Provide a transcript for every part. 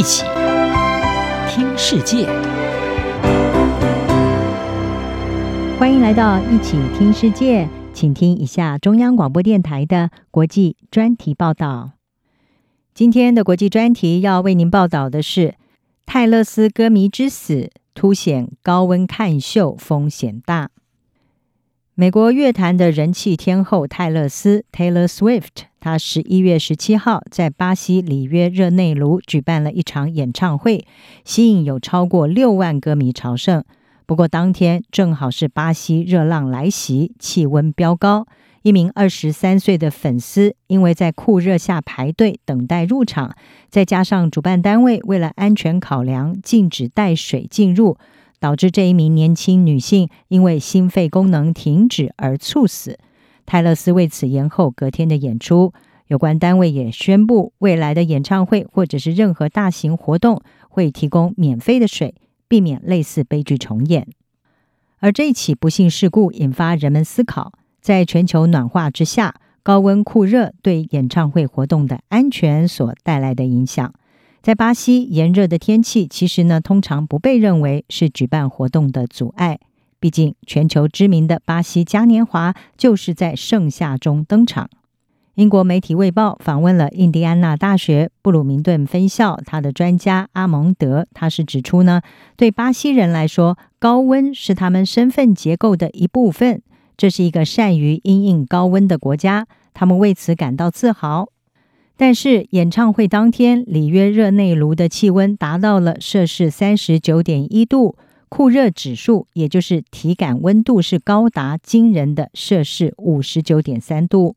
一起听世界，欢迎来到一起听世界，请听一下中央广播电台的国际专题报道。今天的国际专题要为您报道的是泰勒斯歌迷之死，凸显高温看秀风险大。美国乐坛的人气天后泰勒斯 （Taylor Swift），她十一月十七号在巴西里约热内卢举办了一场演唱会，吸引有超过六万歌迷朝圣。不过当天正好是巴西热浪来袭，气温飙高。一名二十三岁的粉丝因为在酷热下排队等待入场，再加上主办单位为了安全考量，禁止带水进入。导致这一名年轻女性因为心肺功能停止而猝死。泰勒斯为此延后隔天的演出。有关单位也宣布，未来的演唱会或者是任何大型活动会提供免费的水，避免类似悲剧重演。而这起不幸事故引发人们思考，在全球暖化之下，高温酷热对演唱会活动的安全所带来的影响。在巴西炎热的天气，其实呢，通常不被认为是举办活动的阻碍。毕竟，全球知名的巴西嘉年华就是在盛夏中登场。英国媒体《卫报》访问了印第安纳大学布鲁明顿分校他的专家阿蒙德，他是指出呢，对巴西人来说，高温是他们身份结构的一部分，这是一个善于因应高温的国家，他们为此感到自豪。但是演唱会当天，里约热内卢的气温达到了摄氏三十九点一度，酷热指数也就是体感温度是高达惊人的摄氏五十九点三度。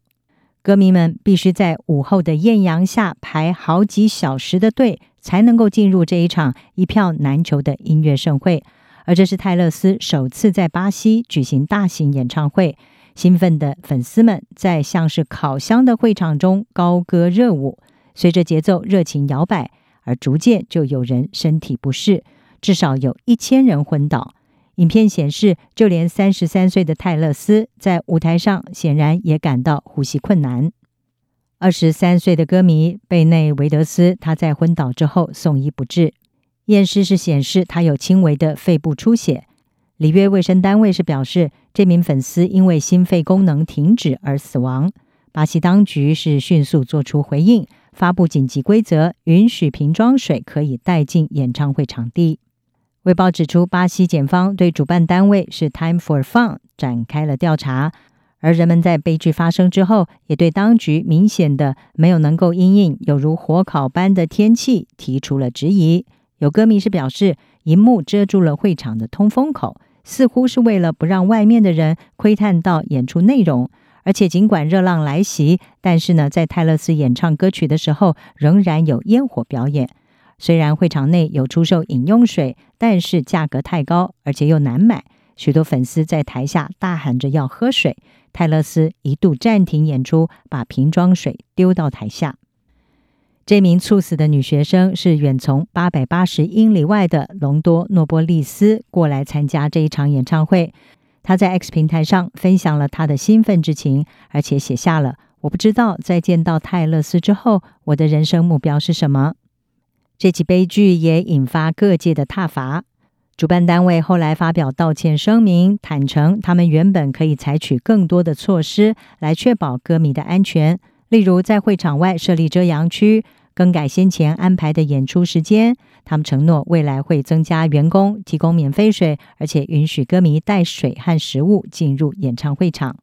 歌迷们必须在午后的艳阳下排好几小时的队，才能够进入这一场一票难求的音乐盛会。而这是泰勒斯首次在巴西举行大型演唱会。兴奋的粉丝们在像是烤箱的会场中高歌热舞，随着节奏热情摇摆，而逐渐就有人身体不适，至少有一千人昏倒。影片显示，就连三十三岁的泰勒斯在舞台上显然也感到呼吸困难。二十三岁的歌迷贝内维德斯，他在昏倒之后送医不治，验尸是显示他有轻微的肺部出血。里约卫生单位是表示，这名粉丝因为心肺功能停止而死亡。巴西当局是迅速做出回应，发布紧急规则，允许瓶装水可以带进演唱会场地。卫报指出，巴西检方对主办单位是 Time for Fun 展开了调查，而人们在悲剧发生之后，也对当局明显的没有能够因应有如火烤般的天气提出了质疑。有歌迷是表示，荧幕遮住了会场的通风口。似乎是为了不让外面的人窥探到演出内容，而且尽管热浪来袭，但是呢，在泰勒斯演唱歌曲的时候，仍然有烟火表演。虽然会场内有出售饮用水，但是价格太高，而且又难买。许多粉丝在台下大喊着要喝水，泰勒斯一度暂停演出，把瓶装水丢到台下。这名猝死的女学生是远从八百八十英里外的隆多诺波利斯过来参加这一场演唱会。她在 X 平台上分享了她的兴奋之情，而且写下了“我不知道在见到泰勒斯之后，我的人生目标是什么”。这起悲剧也引发各界的挞伐。主办单位后来发表道歉声明，坦承他们原本可以采取更多的措施来确保歌迷的安全。例如，在会场外设立遮阳区，更改先前安排的演出时间。他们承诺未来会增加员工，提供免费水，而且允许歌迷带水和食物进入演唱会场。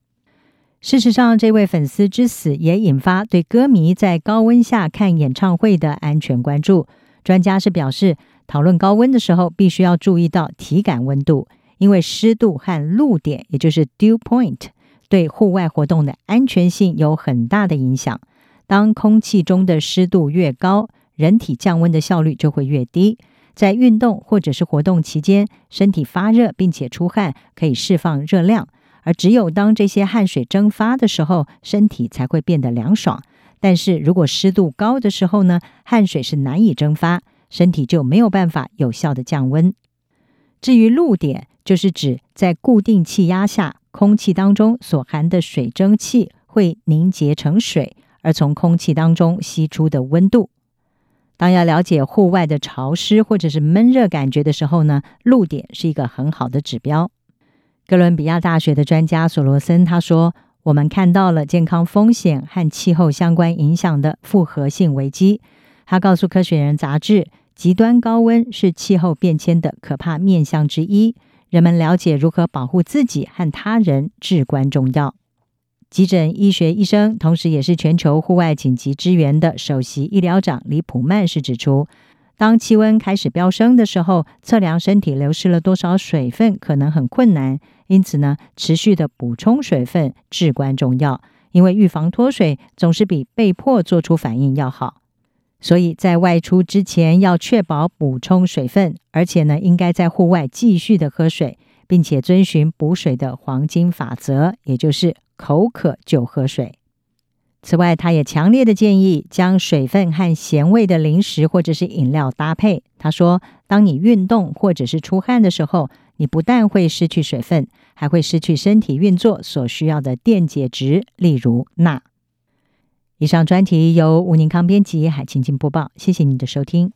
事实上，这位粉丝之死也引发对歌迷在高温下看演唱会的安全关注。专家是表示，讨论高温的时候，必须要注意到体感温度，因为湿度和露点，也就是 dew point。对户外活动的安全性有很大的影响。当空气中的湿度越高，人体降温的效率就会越低。在运动或者是活动期间，身体发热并且出汗，可以释放热量。而只有当这些汗水蒸发的时候，身体才会变得凉爽。但是如果湿度高的时候呢，汗水是难以蒸发，身体就没有办法有效的降温。至于露点，就是指在固定气压下。空气当中所含的水蒸气会凝结成水，而从空气当中吸出的温度。当要了解户外的潮湿或者是闷热感觉的时候呢，露点是一个很好的指标。哥伦比亚大学的专家索罗森他说：“我们看到了健康风险和气候相关影响的复合性危机。”他告诉《科学人》杂志：“极端高温是气候变迁的可怕面向之一，人们了解如何保护自己和他人至关重要。”急诊医学医生，同时也是全球户外紧急支援的首席医疗长李普曼是指出，当气温开始飙升的时候，测量身体流失了多少水分可能很困难。因此呢，持续的补充水分至关重要，因为预防脱水总是比被迫做出反应要好。所以在外出之前要确保补充水分，而且呢，应该在户外继续的喝水，并且遵循补水的黄金法则，也就是。口渴就喝水。此外，他也强烈的建议将水分和咸味的零食或者是饮料搭配。他说，当你运动或者是出汗的时候，你不但会失去水分，还会失去身体运作所需要的电解质，例如钠。以上专题由吴宁康编辑，海清清播报。谢谢你的收听。